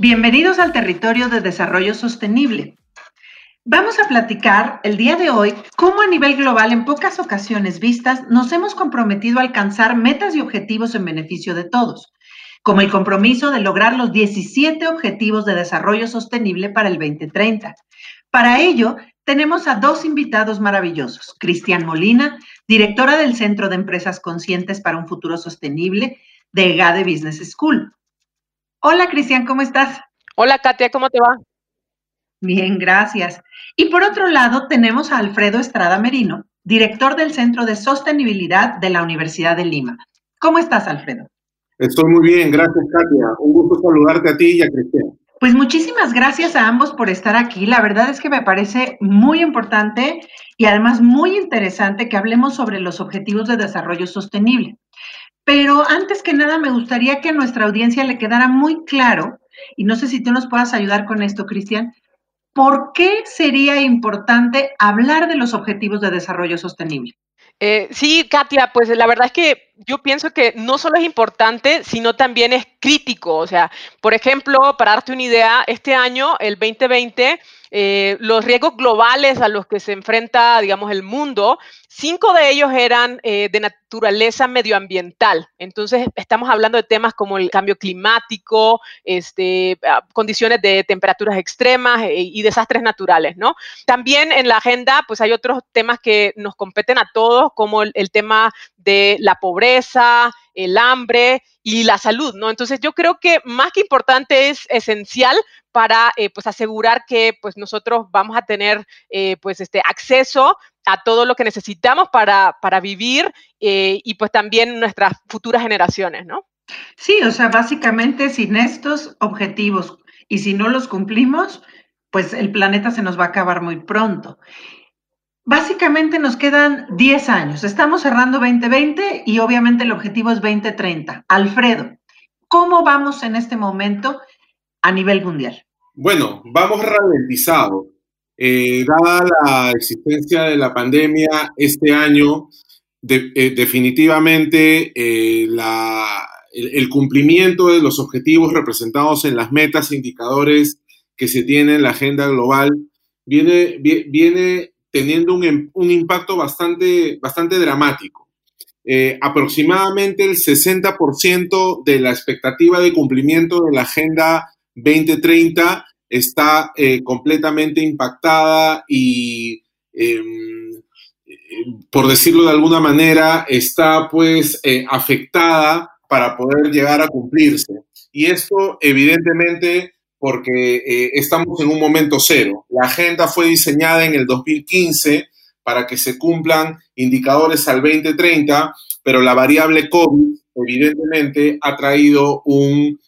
Bienvenidos al territorio de desarrollo sostenible. Vamos a platicar el día de hoy cómo a nivel global en pocas ocasiones vistas nos hemos comprometido a alcanzar metas y objetivos en beneficio de todos, como el compromiso de lograr los 17 Objetivos de Desarrollo Sostenible para el 2030. Para ello, tenemos a dos invitados maravillosos. Cristian Molina, directora del Centro de Empresas Conscientes para un Futuro Sostenible de GADE Business School. Hola, Cristian, ¿cómo estás? Hola, Katia, ¿cómo te va? Bien, gracias. Y por otro lado, tenemos a Alfredo Estrada Merino, director del Centro de Sostenibilidad de la Universidad de Lima. ¿Cómo estás, Alfredo? Estoy muy bien, gracias, Katia. Un gusto saludarte a ti y a Cristian. Pues muchísimas gracias a ambos por estar aquí. La verdad es que me parece muy importante y además muy interesante que hablemos sobre los objetivos de desarrollo sostenible. Pero antes que nada, me gustaría que a nuestra audiencia le quedara muy claro, y no sé si tú nos puedas ayudar con esto, Cristian, ¿por qué sería importante hablar de los objetivos de desarrollo sostenible? Eh, sí, Katia, pues la verdad es que yo pienso que no solo es importante, sino también es crítico. O sea, por ejemplo, para darte una idea, este año, el 2020, eh, los riesgos globales a los que se enfrenta, digamos, el mundo, cinco de ellos eran eh, de naturaleza medioambiental. Entonces, estamos hablando de temas como el cambio climático, este, ah, condiciones de temperaturas extremas eh, y desastres naturales, ¿no? También en la agenda, pues hay otros temas que nos competen a todos, como el tema de la pobreza, el hambre y la salud, ¿no? Entonces yo creo que más que importante es esencial para eh, pues asegurar que pues nosotros vamos a tener eh, pues este acceso a todo lo que necesitamos para, para vivir eh, y pues también nuestras futuras generaciones, ¿no? Sí, o sea, básicamente sin estos objetivos y si no los cumplimos, pues el planeta se nos va a acabar muy pronto. Básicamente nos quedan 10 años. Estamos cerrando 2020 y obviamente el objetivo es 2030. Alfredo, ¿cómo vamos en este momento a nivel mundial? Bueno, vamos ralentizado. Eh, dada la existencia de la pandemia este año, eh, definitivamente eh, el, cumplimiento de los objetivos representados en las metas e indicadores que se tiene en la agenda global viene teniendo un, un impacto bastante, bastante dramático. Eh, aproximadamente el 60% de la expectativa de cumplimiento de la Agenda 2030 está eh, completamente impactada y, em, por decirlo de alguna manera, está pues eh, afectada para poder llegar a cumplirse. Y esto evidentemente porque eh, estamos en un momento cero. La agenda fue diseñada en el 2015 para que se cumplan indicadores al 2030, pero la variable COVID evidentemente ha traído un,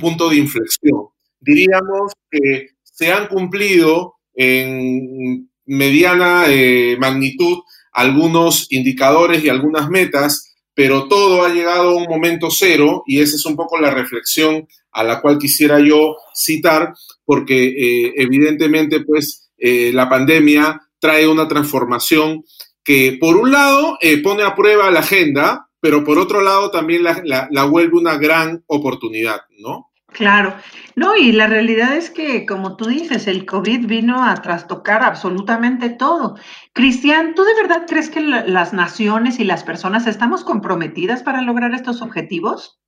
punto de inflexión. Diríamos que se han cumplido en mediana eh, magnitud algunos indicadores y algunas metas, pero todo ha llegado a un momento cero y esa es un poco la reflexión a la cual quisiera yo citar, porque eh, evidentemente pues eh, la pandemia trae una transformación que por un lado eh, pone a prueba la agenda, pero por otro lado también la, la vuelve una gran oportunidad, ¿no? Claro, no, y la realidad es que, como tú dices, el COVID vino a trastocar absolutamente todo. Cristian, ¿tú de verdad crees que las naciones y las personas estamos comprometidas para lograr estos objetivos?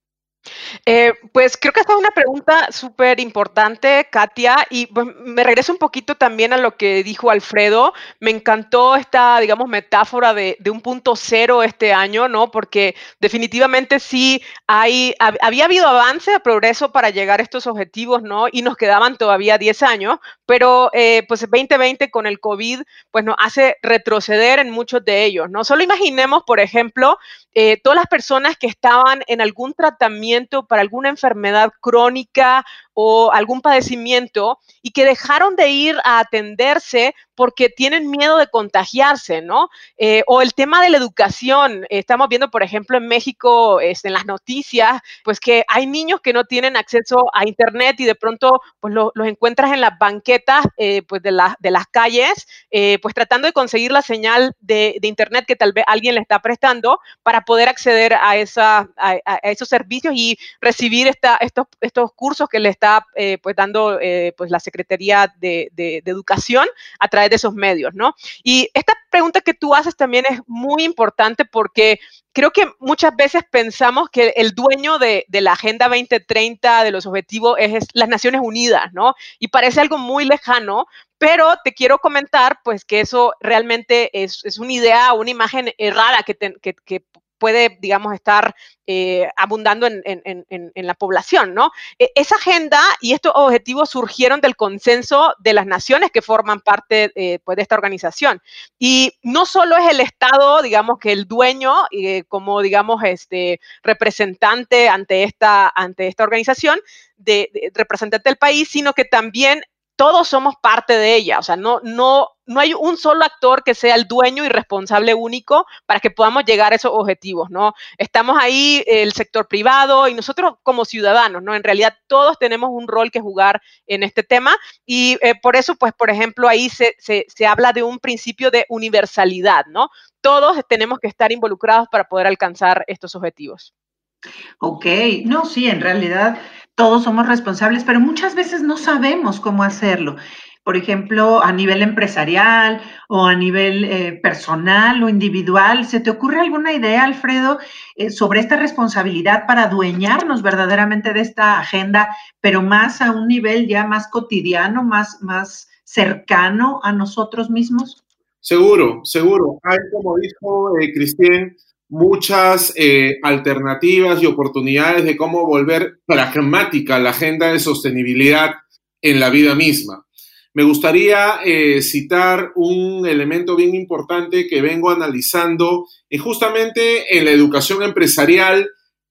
Eh, pues creo que esta es una pregunta súper importante, Katia, y pues, me regreso un poquito también a lo que dijo Alfredo. Me encantó esta, digamos, metáfora de, un punto cero este año, ¿no? Porque definitivamente sí hay, había habido avance, progreso para llegar a estos objetivos, ¿no? Y nos quedaban todavía 10 años, pero eh, pues 2020 con el COVID, pues nos hace retroceder en muchos de ellos, ¿no? Solo imaginemos, por ejemplo, eh, todas las personas que estaban en algún tratamiento para alguna enfermedad crónica o algún padecimiento y que dejaron de ir a atenderse porque tienen miedo de contagiarse, ¿no? Eh, o el tema de la educación. Estamos viendo, por ejemplo, en México, este, en las noticias, pues que hay niños que no tienen acceso a Internet y de pronto pues los encuentras en las banquetas eh, pues de, de las calles, eh, pues tratando de conseguir la señal de, Internet que tal vez alguien le está prestando para poder acceder a, esa, a, esos servicios y recibir esta, estos, estos cursos que le está pues dando pues la Secretaría de, de Educación a través de esos medios, ¿no? Y esta pregunta que tú haces también es muy importante porque creo que muchas veces pensamos que el dueño de, la Agenda 2030, de los objetivos, es, las Naciones Unidas, ¿no? Y parece algo muy lejano, pero te quiero comentar, pues, que eso realmente es, una idea, una imagen errada que, que, puede, digamos, estar eh, abundando en, la población, ¿no? E, esa agenda y estos objetivos surgieron del consenso de las naciones que forman parte eh, pues, de esta organización. Y no solo es el Estado, digamos, que el dueño, eh, como, digamos, este representante ante esta, ante esta organización, de, representante del país, sino que también todos somos parte de ella, o sea, no, no, no hay un solo actor que sea el dueño y responsable único para que podamos llegar a esos objetivos, ¿no? Estamos ahí, el sector privado y nosotros como ciudadanos, ¿no? En realidad todos tenemos un rol que jugar en este tema y eh, por eso, pues, por ejemplo, ahí se, se, se habla de un principio de universalidad, ¿no? Todos tenemos que estar involucrados para poder alcanzar estos objetivos. Ok, no, sí, en realidad todos somos responsables, pero muchas veces no sabemos cómo hacerlo. Por ejemplo, a nivel empresarial o a nivel eh, personal o individual. ¿Se te ocurre alguna idea, Alfredo, eh, sobre esta responsabilidad para adueñarnos verdaderamente de esta agenda, pero más a un nivel ya más cotidiano, más, más cercano a nosotros mismos? Seguro, seguro. Hay, como dijo eh, Cristian, muchas eh, alternativas y oportunidades de cómo volver pragmática la agenda de sostenibilidad en la vida misma. Me gustaría eh, citar un elemento bien importante que vengo analizando y justamente en la educación empresarial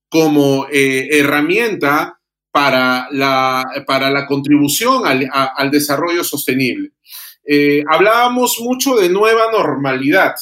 como eh, herramienta para la, para la contribución al desarrollo sostenible. hablábamos mucho de nueva normalidad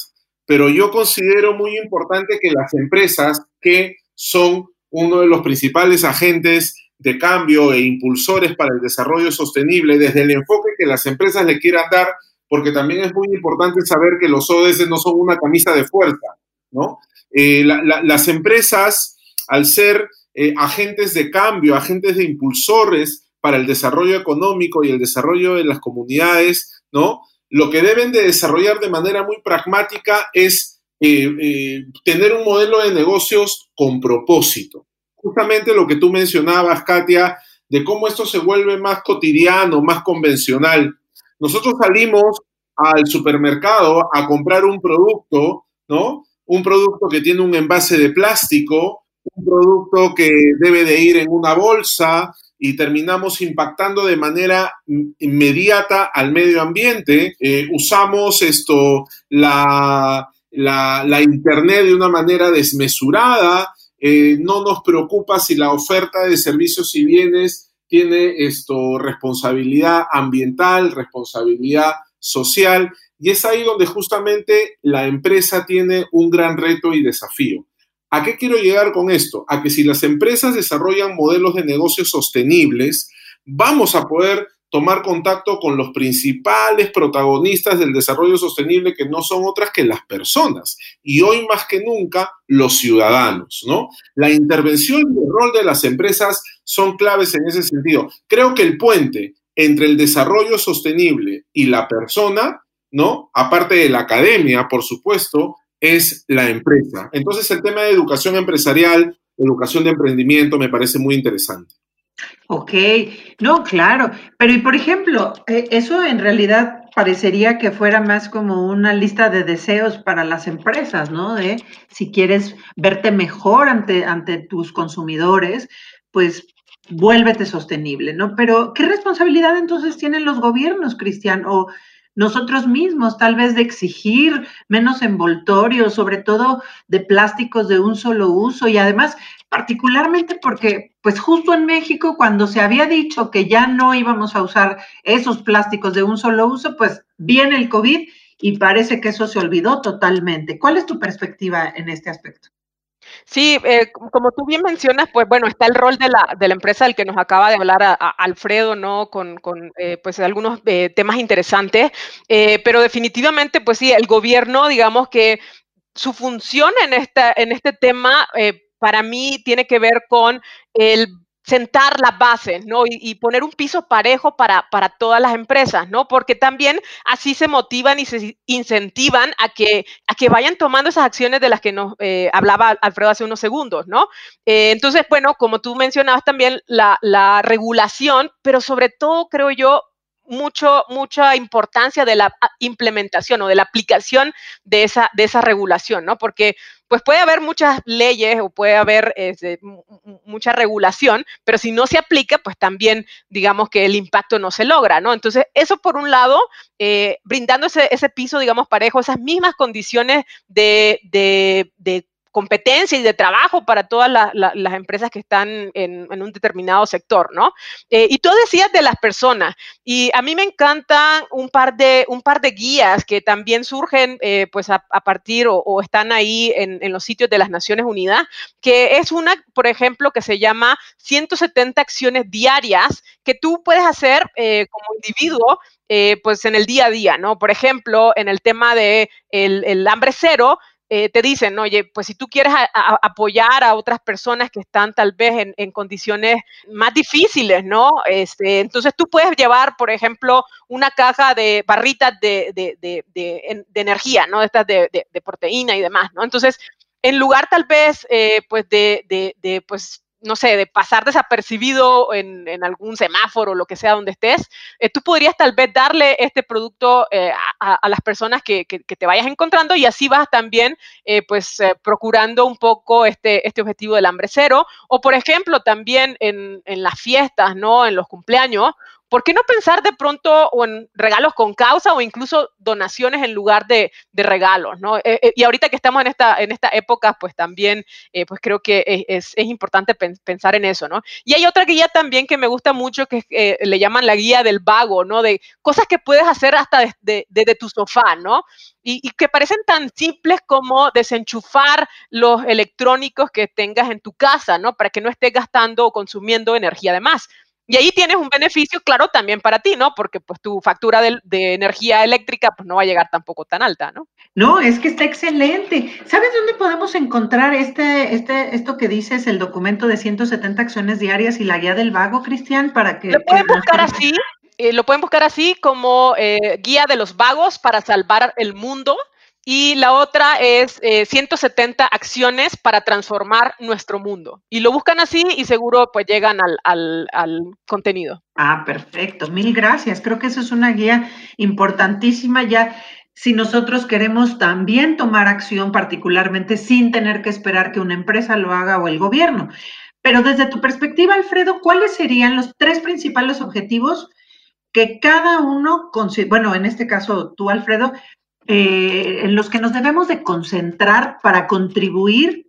pero yo considero muy importante que las empresas, que son uno de los principales agentes de cambio e impulsores para el desarrollo sostenible, desde el enfoque que las empresas le quieran dar, porque también es muy importante saber que los ODS no son una camisa de fuerza, ¿no? Eh, las empresas, al ser eh, agentes de cambio, agentes de impulsores para el desarrollo económico y el desarrollo de las comunidades, ¿no? Lo que deben de desarrollar de manera muy pragmática es eh, eh, tener un modelo de negocios con propósito. Justamente lo que tú mencionabas, Katia, de cómo esto se vuelve más cotidiano, más convencional. Nosotros salimos al supermercado a comprar un producto, ¿no? Un producto que tiene un envase de plástico, un producto que debe de ir en una bolsa, y terminamos impactando de manera inmediata al medio ambiente. Eh, usamos esto, la, la, Internet de una manera desmesurada. Eh, no nos preocupa si la oferta de servicios y bienes tiene esto, responsabilidad ambiental, responsabilidad social. Y es ahí donde justamente la empresa tiene un gran reto y desafío. ¿A qué quiero llegar con esto? A que si las empresas desarrollan modelos de negocios sostenibles, vamos a poder tomar contacto con los principales protagonistas del desarrollo sostenible que no son otras que las personas y hoy más que nunca los ciudadanos, ¿no? La intervención y el rol de las empresas son claves en ese sentido. Creo que el puente entre el desarrollo sostenible y la persona, ¿no? Aparte de la academia, por supuesto, es la empresa. Entonces el tema de educación empresarial educación de emprendimiento, me parece muy interesante. Ok, no, claro, pero y por ejemplo, eh, eso en realidad parecería que fuera más como una lista de deseos para las empresas, ¿no? De si quieres verte mejor ante, ante tus consumidores, pues vuélvete sostenible, ¿no? Pero ¿qué responsabilidad entonces tienen los gobiernos, Cristian? Nosotros mismos, tal vez de exigir menos envoltorios, sobre todo de plásticos de un solo uso y además particularmente porque pues justo en México cuando se había dicho que ya no íbamos a usar esos plásticos de un solo uso, pues viene el COVID y parece que eso se olvidó totalmente. ¿Cuál es tu perspectiva en este aspecto? Sí, eh, como tú bien mencionas, pues bueno, está el rol de la, de la empresa del que nos acaba de hablar a, Alfredo, ¿no? Con, con eh, pues algunos eh, temas interesantes, pero definitivamente, pues sí, el gobierno, digamos que su función en, esta, en este tema, para mí, tiene que ver con el sentar las bases, ¿no? Y, poner un piso parejo para, para, todas las empresas, ¿no? Porque también así se motivan y se incentivan a que, a que vayan tomando esas acciones de las que nos eh, hablaba Alfredo hace unos segundos, ¿no? Eh, entonces, bueno, como tú mencionabas también, la, la regulación, pero sobre todo, creo yo, mucho, mucha importancia de la implementación o de la aplicación de esa, de esa regulación, ¿no? Porque pues puede haber muchas leyes o puede haber este, mucha regulación, pero si no se aplica, pues también digamos que el impacto no se logra, ¿no? Entonces, eso por un lado, eh, brindando ese, piso, digamos, parejo, esas mismas condiciones de, de, de competencia y de trabajo para todas las empresas que están en, un determinado sector, ¿no? Eh, y tú decías de las personas, y a mí me encantan un par de, un par de guías que también surgen eh, pues a, partir o, están ahí en, los sitios de las Naciones Unidas, que es una, por ejemplo, que se llama 170 acciones diarias que tú puedes hacer eh, como individuo pues en el día a día, ¿no? Por ejemplo, en el tema de el hambre cero, eh, te dicen, oye, pues si tú quieres apoyar a otras personas que están tal vez en, condiciones más difíciles, ¿no? Este, entonces tú puedes llevar, por ejemplo, una caja de barritas de, de, energía, ¿no? Estas de, proteína y demás, ¿no? Entonces, en lugar tal vez, eh, pues, de, pues, no sé, de pasar desapercibido en, algún semáforo lo que sea donde estés, eh, tú podrías tal vez darle este producto eh, a, las personas que, te vayas encontrando y así vas también, eh, pues, procurando un poco este, este objetivo del hambre cero. O, por ejemplo, también en, en las fiestas, ¿no? En los cumpleaños, ¿por qué no pensar de pronto en regalos con causa o incluso donaciones en lugar de, regalos? ¿no? Eh, eh, y ahorita que estamos en esta, en esta época, pues también, eh, pues creo que es, importante pensar en eso, ¿no? Y hay otra guía también que me gusta mucho, que le llaman la guía del vago, ¿no? De cosas que puedes hacer hasta desde tu sofá, ¿no? Y, y, que parecen tan simples como desenchufar los electrónicos que tengas en tu casa, ¿no? Para que no estés gastando o consumiendo energía de más. Y ahí tienes un beneficio, claro, también para ti, ¿no? Porque pues tu factura de, energía eléctrica pues no va a llegar tampoco tan alta, ¿no? No, es que está excelente. ¿Sabes dónde podemos encontrar este, este, esto que dices, el documento de 170 acciones diarias y la guía del vago, Cristian, para que... Lo pueden buscar así, eh, lo pueden buscar así como eh, guía de los vagos para salvar el mundo. Y la otra es 170 eh, acciones para transformar nuestro mundo. Y lo buscan así y seguro pues llegan al, contenido. Ah, perfecto. Mil gracias. Creo que eso es una guía importantísima ya si nosotros queremos también tomar acción, particularmente sin tener que esperar que una empresa lo haga o el gobierno. Pero desde tu perspectiva, Alfredo, ¿cuáles serían los tres principales objetivos que cada uno, bueno, en este caso tú, Alfredo, eh, en los que nos debemos de concentrar para contribuir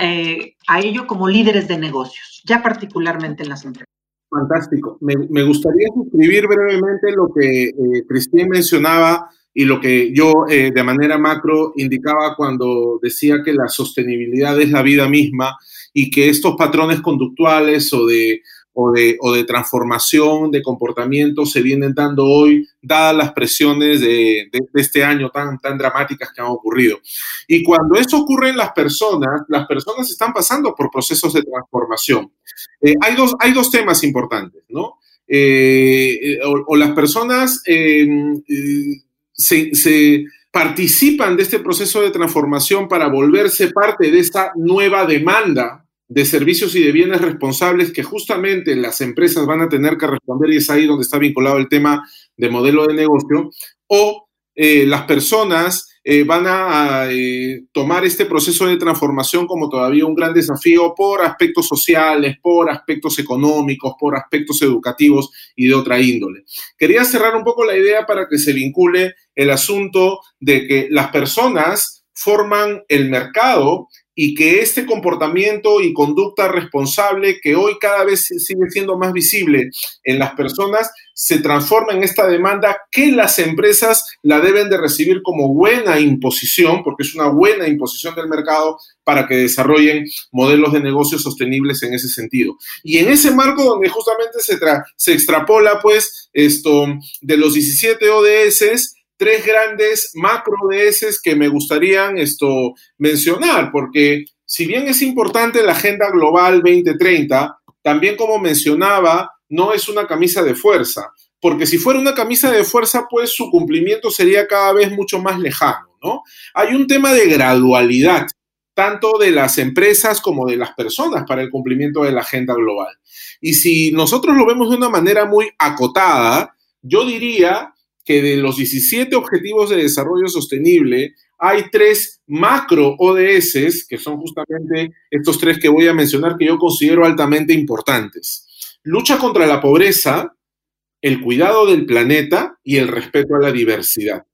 eh, a, ello como líderes de negocios, ya particularmente en las empresas. Fantástico. Me, gustaría suscribir brevemente lo que eh, Cristín mencionaba y lo que yo de manera macro indicaba cuando decía que la sostenibilidad es la vida misma y que estos patrones conductuales o de o de, o de transformación de comportamiento se vienen dando hoy, dadas las presiones de, de, este año tan, tan dramáticas que han ocurrido. Y cuando eso ocurre en las personas, las personas están pasando por procesos de transformación. Eh, hay, dos, hay dos temas importantes, ¿no? Eh, eh, o, las personas se, se participan de este proceso de transformación para volverse parte de esta nueva demanda de servicios y de bienes responsables que justamente las empresas van a tener que responder y es ahí donde está vinculado el tema de modelo de negocio, o eh, las personas eh, van a, eh, tomar este proceso de transformación como todavía un gran desafío por aspectos sociales, por aspectos económicos, por aspectos educativos y de otra índole. Quería cerrar un poco la idea para que se vincule el asunto de que las personas forman el mercado y que este comportamiento y conducta responsable que hoy cada vez sigue siendo más visible en las personas se transforma en esta demanda que las empresas la deben de recibir como buena imposición, porque es una buena imposición del mercado para que desarrollen modelos de negocios sostenibles en ese sentido. Y en ese marco donde justamente se, se extrapola pues esto de los 17 ODS, tres grandes macro ODS que me gustaría esto mencionar, porque si bien es importante la Agenda Global 2030, también como mencionaba, no es una camisa de fuerza, porque si fuera una camisa de fuerza, pues su cumplimiento sería cada vez mucho más lejano, ¿no? Hay un tema de gradualidad, tanto de las empresas como de las personas para el cumplimiento de la agenda global. Y si nosotros lo vemos de una manera muy acotada, yo diría que de los 17 Objetivos de Desarrollo Sostenible, hay tres macro ODS, que son justamente estos tres que voy a mencionar, que yo considero altamente importantes. Lucha contra la pobreza, el cuidado del planeta y el respeto a la diversidad.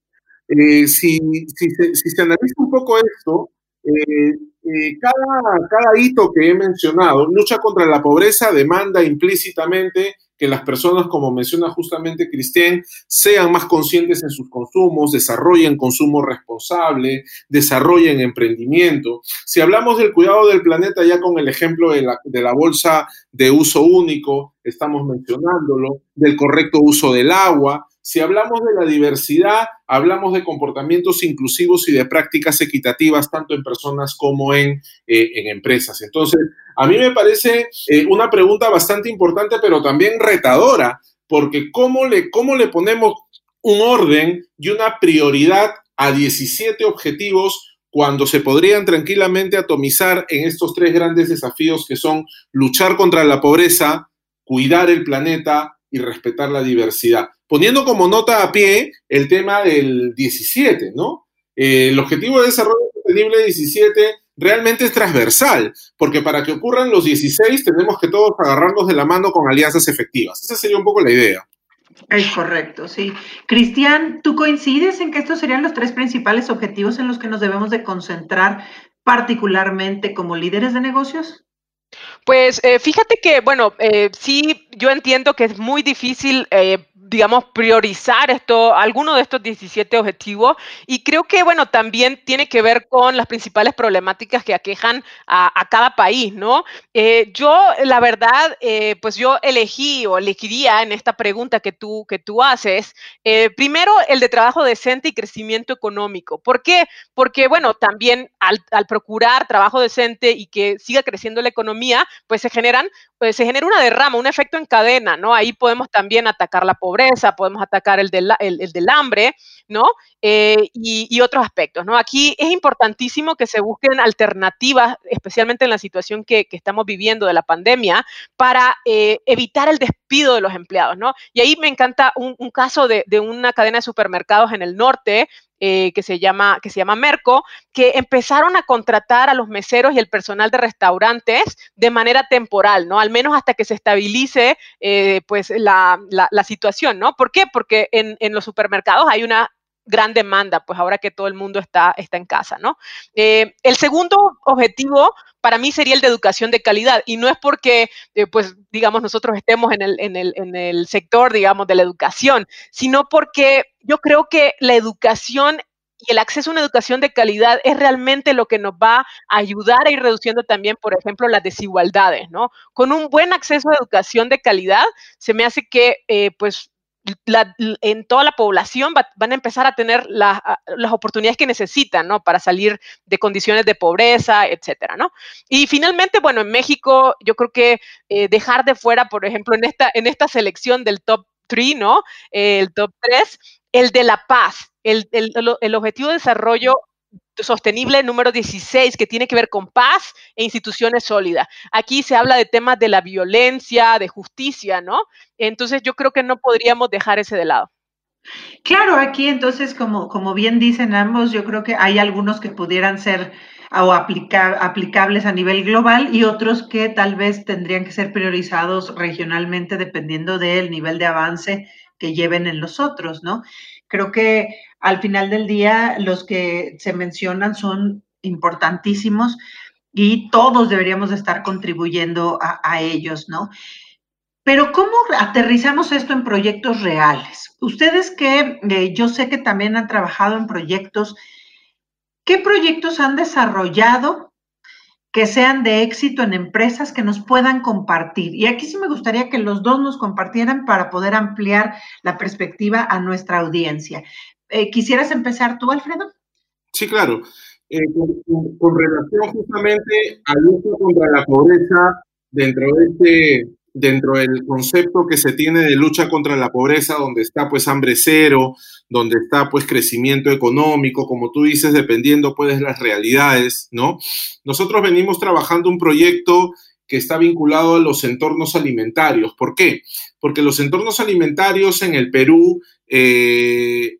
Eh, si, se, analiza un poco esto, eh, eh, cada, cada hito que he mencionado, lucha contra la pobreza demanda implícitamente que las personas, como menciona justamente Cristian, sean más conscientes en sus consumos, desarrollen consumo responsable, desarrollen emprendimiento. Si hablamos del cuidado del planeta, ya con el ejemplo de la, de la bolsa de uso único, estamos mencionándolo, del correcto uso del agua, si hablamos de la diversidad, hablamos de comportamientos inclusivos y de prácticas equitativas, tanto en personas como en, eh, empresas. Entonces, a mí me parece eh, una pregunta bastante importante, pero también retadora, porque ¿cómo le, cómo le ponemos un orden y una prioridad a 17 objetivos cuando se podrían tranquilamente atomizar en estos tres grandes desafíos que son luchar contra la pobreza, cuidar el planeta y respetar la diversidad? Poniendo como nota a pie el tema del 17, ¿no? Eh, el Objetivo de Desarrollo Sostenible 17 realmente es transversal, porque para que ocurran los 16 tenemos que todos agarrarnos de la mano con alianzas efectivas. Esa sería un poco la idea. Es correcto, sí. Cristian, ¿tú coincides en que estos serían los tres principales objetivos en los que nos debemos de concentrar particularmente como líderes de negocios? Pues eh, fíjate que, bueno, eh, sí, yo entiendo que es muy difícil eh, digamos, priorizar esto, alguno de estos 17 objetivos. Y creo que, bueno, también tiene que ver con las principales problemáticas que aquejan a, cada país, ¿no? Eh, yo, la verdad, eh, pues yo elegí o elegiría en esta pregunta que tú, que tú haces, eh, primero el de trabajo decente y crecimiento económico. ¿Por qué? Porque, bueno, también al, al procurar trabajo decente y que siga creciendo la economía, pues se generan pues se genera una derrama, un efecto en cadena, ¿no? Ahí podemos también atacar la pobreza, podemos atacar el del, el, del hambre, ¿no? Eh, y, otros aspectos, ¿no? Aquí es importantísimo que se busquen alternativas, especialmente en la situación que, estamos viviendo de la pandemia, para eh, evitar el despido de los empleados, ¿no? Y ahí me encanta un, caso de, de, una cadena de supermercados en el norte eh, que, se llama, que se llama Merco, que empezaron a contratar a los meseros y el personal de restaurantes de manera temporal, ¿no? Al menos hasta que se estabilice eh, pues la, la, situación, ¿no? ¿Por qué? Porque en, en los supermercados hay una gran demanda, pues ahora que todo el mundo está, está en casa, ¿no? Eh, el segundo objetivo para mí sería el de educación de calidad y no es porque, pues, digamos, nosotros estemos en el, en, el, en el sector, digamos, de la educación, sino porque yo creo que la educación y el acceso a una educación de calidad es realmente lo que nos va a ayudar a ir reduciendo también, por ejemplo, las desigualdades, ¿no? Con un buen acceso a educación de calidad, se me hace que, eh, pues, en toda la población van a empezar a tener las oportunidades que necesitan, ¿no? Para salir de condiciones de pobreza, etcétera, ¿no? Y finalmente, bueno, en México, yo creo que eh, dejar de fuera, por ejemplo, en esta, en esta selección del top 3, ¿no? el top 3, el de la paz, el, el, el objetivo de desarrollo sostenible número 16, que tiene que ver con paz e instituciones sólidas. Aquí se habla de temas de la violencia, de justicia, ¿no? Entonces yo creo que no podríamos dejar ese de lado. Claro, aquí entonces, como, como bien dicen ambos, yo creo que hay algunos que pudieran ser o aplicables a nivel global y otros que tal vez tendrían que ser priorizados regionalmente dependiendo del nivel de avance que lleven en los otros, ¿no? Creo que al final del día los que se mencionan son importantísimos y todos deberíamos estar contribuyendo a, ellos, ¿no? Pero ¿cómo aterrizamos esto en proyectos reales? Ustedes que eh, yo sé que también han trabajado en proyectos ¿Qué proyectos han desarrollado que sean de éxito en empresas que nos puedan compartir? Y aquí sí me gustaría que los dos nos compartieran para poder ampliar la perspectiva a nuestra audiencia. Eh, ¿Quisieras empezar tú, Alfredo? Sí, claro. Eh, con, relación justamente a lucha contra la pobreza dentro de este dentro del concepto que se tiene de lucha contra la pobreza, donde está pues hambre cero, donde está pues crecimiento económico, como tú dices, dependiendo pues de las realidades, ¿no? Nosotros venimos trabajando un proyecto que está vinculado a los entornos alimentarios. ¿Por qué? Porque los entornos alimentarios en el Perú eh,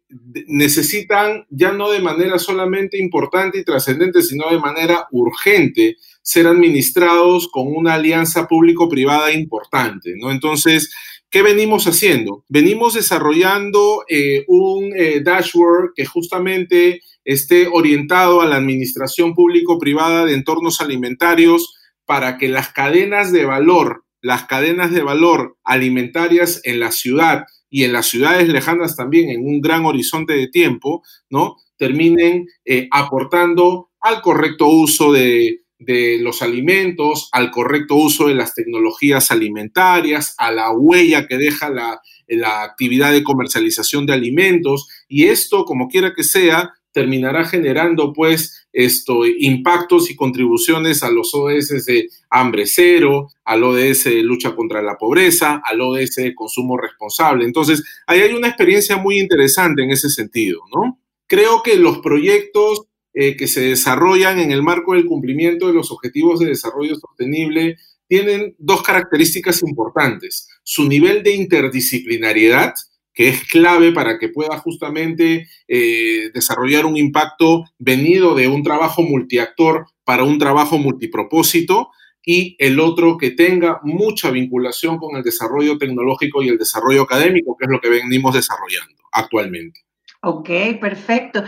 necesitan ya no de manera solamente importante y trascendente, sino de manera urgente ser administrados con una alianza público-privada importante, ¿no? Entonces, ¿qué venimos haciendo? Venimos desarrollando eh, un eh, dashboard que justamente esté orientado a la administración público-privada de entornos alimentarios para que las cadenas de valor, las cadenas de valor alimentarias en la ciudad y en las ciudades lejanas también en un gran horizonte de tiempo, ¿no? Terminen eh, aportando al correcto uso de, de los alimentos, al correcto uso de las tecnologías alimentarias, a la huella que deja la, la, actividad de comercialización de alimentos y esto, como quiera que sea, terminará generando pues esto, impactos y contribuciones a los ODS de hambre cero, al ODS de lucha contra la pobreza, al ODS de consumo responsable. Entonces, ahí hay una experiencia muy interesante en ese sentido, ¿no? Creo que los proyectos eh, que se desarrollan en el marco del cumplimiento de los objetivos de desarrollo sostenible tienen dos características importantes. Su nivel de interdisciplinariedad, que es clave para que pueda justamente eh, desarrollar un impacto venido de un trabajo multiactor para un trabajo multipropósito, y el otro que tenga mucha vinculación con el desarrollo tecnológico y el desarrollo académico, que es lo que venimos desarrollando actualmente. Ok, perfecto.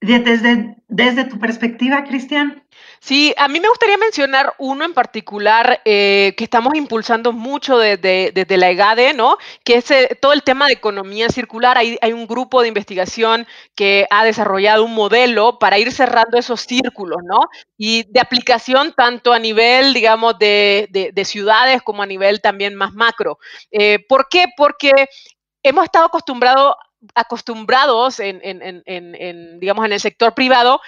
Desde, desde tu perspectiva, Cristian. Sí, a mí me gustaría mencionar uno en particular eh, que estamos impulsando mucho desde, la EGADE, ¿no? Que es eh, todo el tema de economía circular. Hay, un grupo de investigación que ha desarrollado un modelo para ir cerrando esos círculos, ¿no? Y de aplicación tanto a nivel, digamos, de, ciudades como a nivel también más macro. Eh, ¿Por qué? Porque hemos estado acostumbrados acostumbrados en, digamos, en el sector privado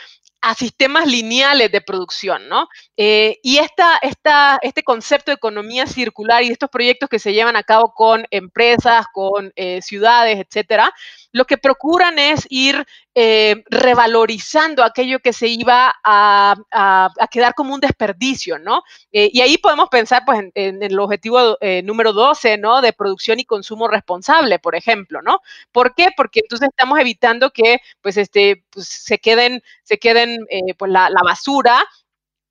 a sistemas lineales de producción, ¿no? Eh, y esta, esta, este concepto de economía circular y estos proyectos que se llevan a cabo con empresas, con eh, ciudades, etcétera, lo que procuran es ir eh, revalorizando aquello que se iba a, quedar como un desperdicio, ¿no? y ahí podemos pensar, pues, en, el objetivo número 12, ¿no? De producción y consumo responsable, por ejemplo, ¿no? ¿Por qué? Porque entonces estamos evitando que, pues, este, pues, se queden, se queden eh, pues la, basura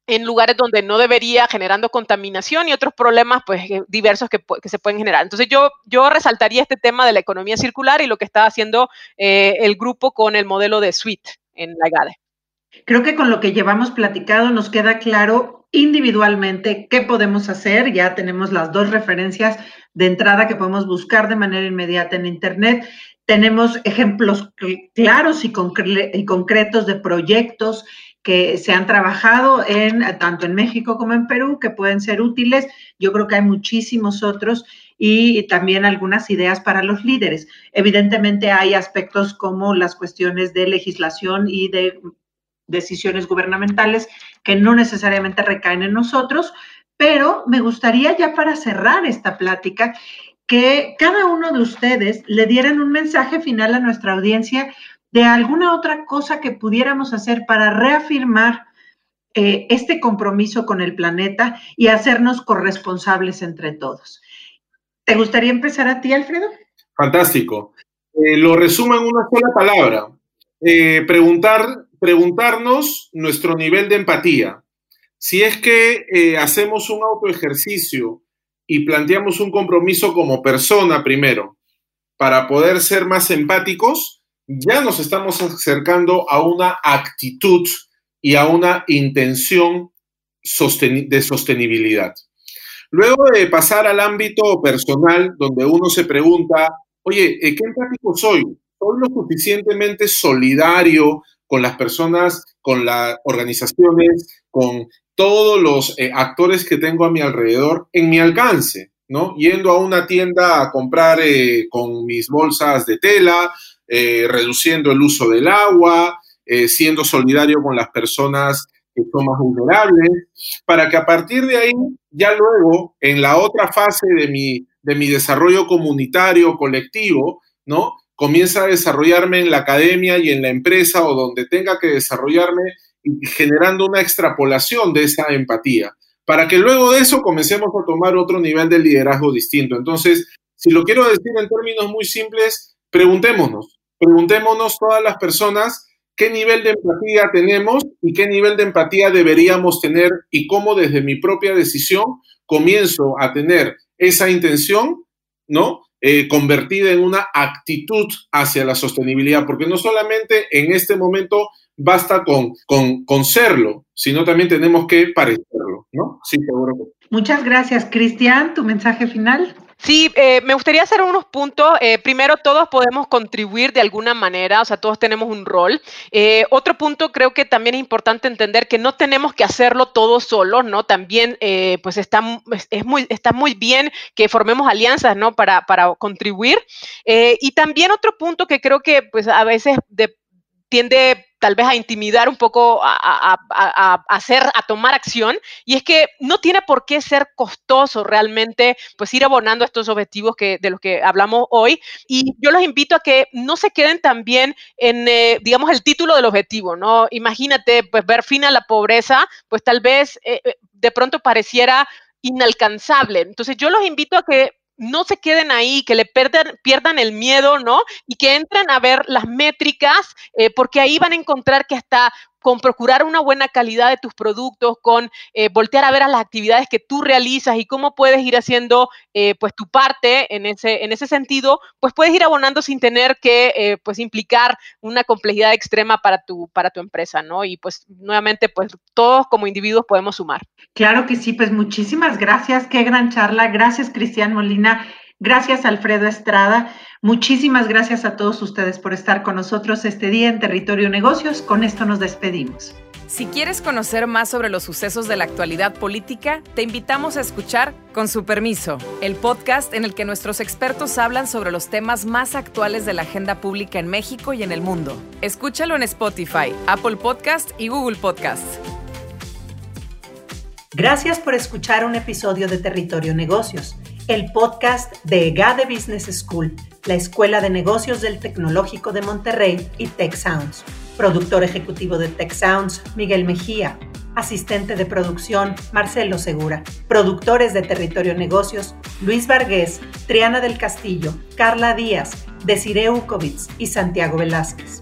en lugares donde no debería, generando contaminación y otros problemas pues, eh, diversos que, se pueden generar. Entonces yo, yo resaltaría este tema de la economía circular y lo que está haciendo eh, el grupo con el modelo de suite en la IGADE. Creo que con lo que llevamos platicado nos queda claro individualmente qué podemos hacer. Ya tenemos las dos referencias de entrada que podemos buscar de manera inmediata en Internet tenemos ejemplos claros y, concretos de proyectos que se han trabajado en tanto en México como en Perú que pueden ser útiles. Yo creo que hay muchísimos otros y también algunas ideas para los líderes. Evidentemente hay aspectos como las cuestiones de legislación y de decisiones gubernamentales que no necesariamente recaen en nosotros, pero me gustaría ya para cerrar esta plática que cada uno de ustedes le dieran un mensaje final a nuestra audiencia de alguna otra cosa que pudiéramos hacer para reafirmar eh, este compromiso con el planeta y hacernos corresponsables entre todos. ¿Te gustaría empezar a ti, Alfredo? Fantástico. Eh, lo resumo en una sola palabra. Eh, preguntar, preguntarnos nuestro nivel de empatía. Si es que hacemos un autoejercicio y planteamos un compromiso como persona primero, para poder ser más empáticos, ya nos estamos acercando a una actitud y a una intención de sostenibilidad. Luego de pasar al ámbito personal, donde uno se pregunta, oye, ¿qué empático soy? ¿Soy lo suficientemente solidario con las personas, con las organizaciones, con todos los eh, actores que tengo a mi alrededor en mi alcance? ¿no? Yendo a una tienda a comprar eh, con mis bolsas de tela, eh, reduciendo el uso del agua, eh, siendo solidario con las personas que son más vulnerables, para que a partir de ahí, ya luego, en la otra fase de mi, de mi desarrollo comunitario, colectivo, ¿no? Comienza a desarrollarme en la academia y en la empresa o donde tenga que desarrollarme generando una extrapolación de esa empatía, para que luego de eso comencemos a tomar otro nivel de liderazgo distinto. Entonces, si lo quiero decir en términos muy simples, preguntémonos, preguntémonos todas las personas qué nivel de empatía tenemos y qué nivel de empatía deberíamos tener y cómo desde mi propia decisión comienzo a tener esa intención, ¿no? Eh, convertida en una actitud hacia la sostenibilidad, porque no solamente en este momento basta con, con, con serlo, sino también tenemos que parecerlo, ¿no? Sí, seguro. Muchas gracias, Cristian. ¿Tu mensaje final? Sí, eh, me gustaría hacer unos puntos. Eh, primero, todos podemos contribuir de alguna manera, o sea, todos tenemos un rol. Eh, otro punto, creo que también es importante entender que no tenemos que hacerlo todos solos, ¿no? También, pues está, es muy, está muy bien que formemos alianzas, ¿no? Para, para contribuir. y también otro punto que creo que, pues, a veces de, tiende tal vez a intimidar un poco, a, hacer, a tomar acción, y es que no tiene por qué ser costoso realmente, pues ir abonando estos objetivos que, de los que hablamos hoy, y yo los invito a que no se queden también en, eh, digamos, el título del objetivo, ¿no? Imagínate, pues ver fin a la pobreza, pues tal vez eh, eh, de pronto pareciera inalcanzable. Entonces yo los invito a que no se queden ahí, que le pierdan, el miedo, ¿no? Y que entren a ver las métricas, eh, porque ahí van a encontrar que hasta con procurar una buena calidad de tus productos, con eh, voltear a ver a las actividades que tú realizas y cómo puedes ir haciendo eh, pues tu parte en ese, en ese sentido, pues puedes ir abonando sin tener que pues implicar una complejidad extrema para tu, para tu empresa, ¿no? Y pues nuevamente, pues todos como individuos podemos sumar. Claro que sí, pues muchísimas gracias, qué gran charla, gracias Cristian Molina. Gracias, Alfredo Estrada. Muchísimas gracias a todos ustedes por estar con nosotros este día en Territorio Negocios. Con esto nos despedimos. Si quieres conocer más sobre los sucesos de la actualidad política, te invitamos a escuchar Con su permiso, el podcast en el que nuestros expertos hablan sobre los temas más actuales de la agenda pública en México y en el mundo. Escúchalo en Spotify, Apple Podcast y Google Podcast. Gracias por escuchar un episodio de Territorio Negocios el podcast de EGADE Business School, la Escuela de Negocios del Tecnológico de Monterrey y Tech Sounds. Productor ejecutivo de Tech Sounds, Miguel Mejía. Asistente de producción, Marcelo Segura. Productores de Territorio Negocios, Luis Vargués, Triana del Castillo, Carla Díaz, Desiree Ukovitz y Santiago Velázquez.